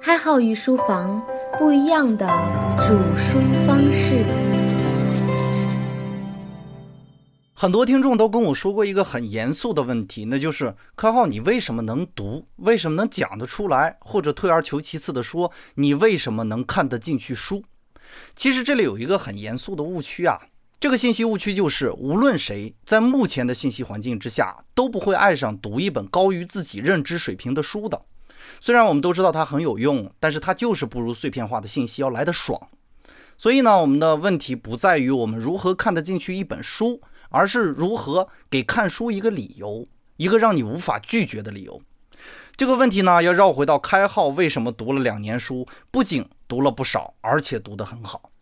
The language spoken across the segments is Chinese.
开号御书房，不一样的煮书方式。很多听众都跟我说过一个很严肃的问题，那就是开号，你为什么能读？为什么能讲得出来？或者退而求其次的说，你为什么能看得进去书？其实这里有一个很严肃的误区啊，这个信息误区就是，无论谁在目前的信息环境之下，都不会爱上读一本高于自己认知水平的书的。虽然我们都知道它很有用，但是它就是不如碎片化的信息要来得爽。所以呢，我们的问题不在于我们如何看得进去一本书，而是如何给看书一个理由，一个让你无法拒绝的理由。这个问题呢，要绕回到开号为什么读了两年书，不仅读了不少，而且读得很好。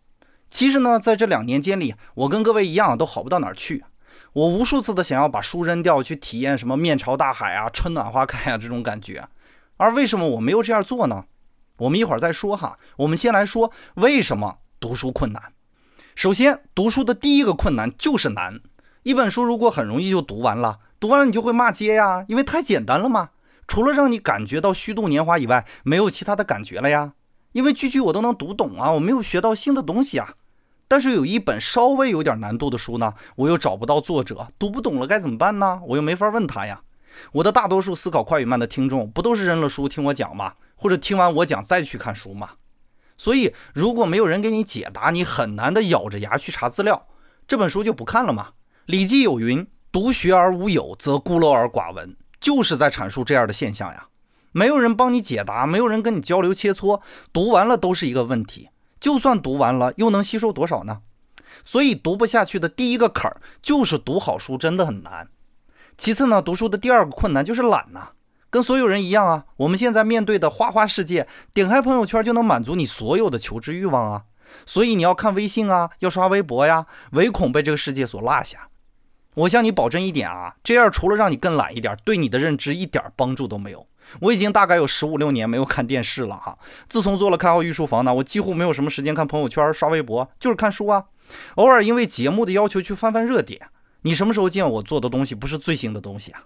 其实呢，在这两年间里，我跟各位一样，都好不到哪儿去。我无数次的想要把书扔掉，去体验什么面朝大海啊、春暖花开啊这种感觉。而为什么我没有这样做呢？我们一会儿再说哈。我们先来说为什么读书困难。首先，读书的第一个困难就是难。一本书如果很容易就读完了，读完了你就会骂街呀，因为太简单了嘛。除了让你感觉到虚度年华以外，没有其他的感觉了呀。因为句句我都能读懂啊，我没有学到新的东西啊。但是有一本稍微有点难度的书呢，我又找不到作者，读不懂了该怎么办呢？我又没法问他呀。我的大多数思考快与慢的听众，不都是扔了书听我讲吗？或者听完我讲再去看书吗？所以，如果没有人给你解答，你很难的咬着牙去查资料，这本书就不看了吗。《礼记》有云：“独学而无友，则孤陋而寡闻。”就是在阐述这样的现象呀。没有人帮你解答，没有人跟你交流切磋，读完了都是一个问题。就算读完了，又能吸收多少呢？所以，读不下去的第一个坎儿就是读好书真的很难。其次呢，读书的第二个困难就是懒呐，跟所有人一样啊。我们现在面对的花花世界，点开朋友圈就能满足你所有的求知欲望啊。所以你要看微信啊，要刷微博呀，唯恐被这个世界所落下。我向你保证一点啊，这样除了让你更懒一点，对你的认知一点帮助都没有。我已经大概有十五六年没有看电视了哈。自从做了开号御书房呢，我几乎没有什么时间看朋友圈、刷微博，就是看书啊。偶尔因为节目的要求去翻翻热点。你什么时候见我做的东西不是最新的东西啊？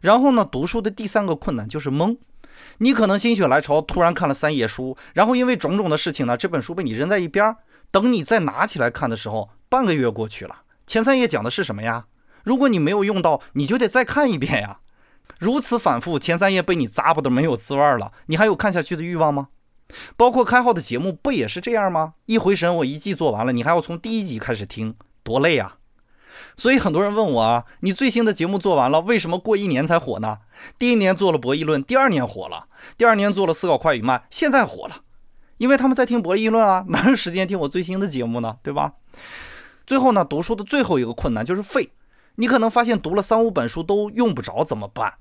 然后呢，读书的第三个困难就是懵。你可能心血来潮突然看了三页书，然后因为种种的事情呢，这本书被你扔在一边儿。等你再拿起来看的时候，半个月过去了。前三页讲的是什么呀？如果你没有用到，你就得再看一遍呀。如此反复，前三页被你咂巴的没有滋味儿了，你还有看下去的欲望吗？包括开号的节目不也是这样吗？一回神，我一季做完了，你还要从第一集开始听，多累啊！所以很多人问我啊，你最新的节目做完了，为什么过一年才火呢？第一年做了博弈论，第二年火了，第二年做了思考快与慢，现在火了，因为他们在听博弈论啊，哪有时间听我最新的节目呢？对吧？最后呢，读书的最后一个困难就是废。你可能发现读了三五本书都用不着怎么办？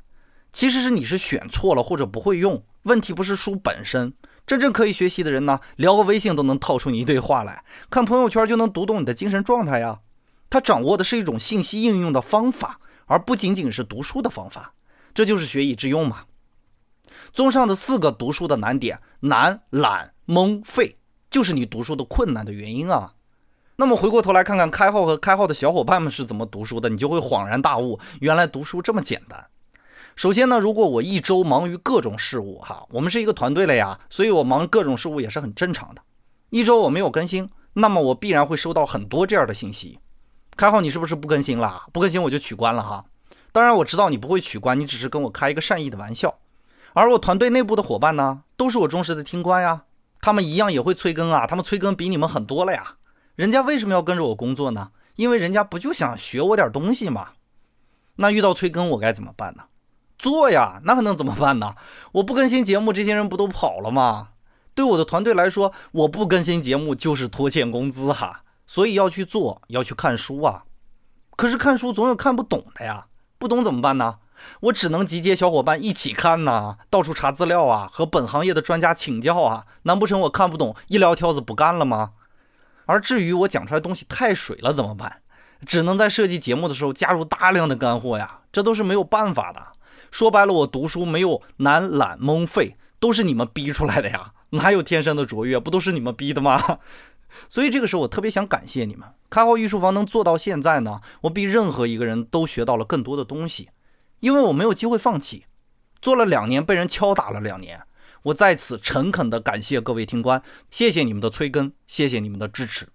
其实是你是选错了或者不会用。问题不是书本身，真正可以学习的人呢，聊个微信都能套出你一堆话来，看朋友圈就能读懂你的精神状态呀。他掌握的是一种信息应用的方法，而不仅仅是读书的方法，这就是学以致用嘛。综上的四个读书的难点，难、懒、懵、废，就是你读书的困难的原因啊。那么回过头来看看开号和开号的小伙伴们是怎么读书的，你就会恍然大悟，原来读书这么简单。首先呢，如果我一周忙于各种事务，哈，我们是一个团队了呀，所以我忙各种事务也是很正常的。一周我没有更新，那么我必然会收到很多这样的信息。开号，你是不是不更新了？不更新我就取关了哈。当然我知道你不会取关，你只是跟我开一个善意的玩笑。而我团队内部的伙伴呢，都是我忠实的听官呀，他们一样也会催更啊。他们催更比你们很多了呀。人家为什么要跟着我工作呢？因为人家不就想学我点东西吗？那遇到催更我该怎么办呢？做呀，那还能怎么办呢？我不更新节目，这些人不都跑了吗？对我的团队来说，我不更新节目就是拖欠工资哈。所以要去做，要去看书啊！可是看书总有看不懂的呀，不懂怎么办呢？我只能集结小伙伴一起看呐，到处查资料啊，和本行业的专家请教啊。难不成我看不懂，一撂挑子不干了吗？而至于我讲出来东西太水了怎么办？只能在设计节目的时候加入大量的干货呀，这都是没有办法的。说白了，我读书没有难、懒、懵、废，都是你们逼出来的呀，哪有天生的卓越？不都是你们逼的吗？所以这个时候，我特别想感谢你们。开号御书房能做到现在呢，我比任何一个人都学到了更多的东西，因为我没有机会放弃。做了两年，被人敲打了两年，我在此诚恳地感谢各位听官，谢谢你们的催更，谢谢你们的支持。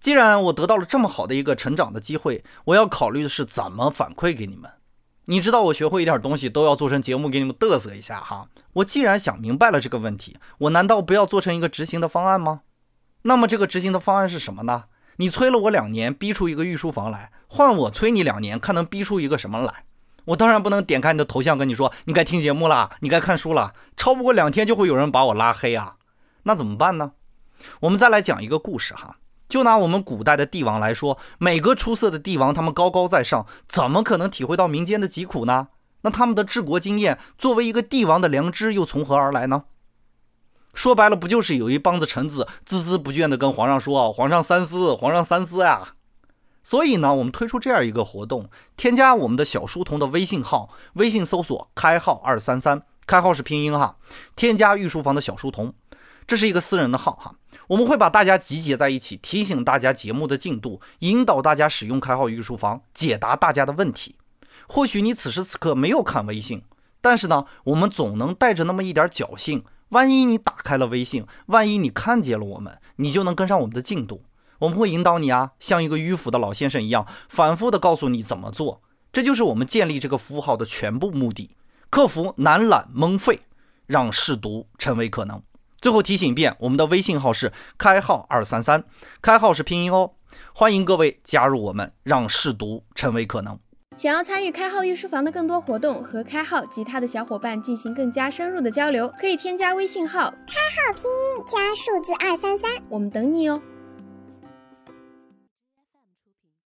既然我得到了这么好的一个成长的机会，我要考虑的是怎么反馈给你们。你知道我学会一点东西都要做成节目给你们嘚瑟一下哈。我既然想明白了这个问题，我难道不要做成一个执行的方案吗？那么这个执行的方案是什么呢？你催了我两年，逼出一个御书房来，换我催你两年，看能逼出一个什么来？我当然不能点开你的头像跟你说你该听节目了，你该看书了，超不过两天就会有人把我拉黑啊。那怎么办呢？我们再来讲一个故事哈。就拿我们古代的帝王来说，每个出色的帝王，他们高高在上，怎么可能体会到民间的疾苦呢？那他们的治国经验，作为一个帝王的良知，又从何而来呢？说白了，不就是有一帮子臣子孜孜不倦地跟皇上说：“皇上三思，皇上三思呀！”所以呢，我们推出这样一个活动，添加我们的小书童的微信号，微信搜索“开号二三三”，开号是拼音哈，添加御书房的小书童。这是一个私人的号哈，我们会把大家集结在一起，提醒大家节目的进度，引导大家使用开号御书房，解答大家的问题。或许你此时此刻没有看微信，但是呢，我们总能带着那么一点侥幸，万一你打开了微信，万一你看见了我们，你就能跟上我们的进度。我们会引导你啊，像一个迂腐的老先生一样，反复的告诉你怎么做。这就是我们建立这个服务号的全部目的，克服难懒蒙费，让试读成为可能。最后提醒一遍，我们的微信号是开号二三三，开号是拼音哦，欢迎各位加入我们，让试读成为可能。想要参与开号御书房的更多活动，和开号及他的小伙伴进行更加深入的交流，可以添加微信号开号拼音加数字二三三，我们等你哦。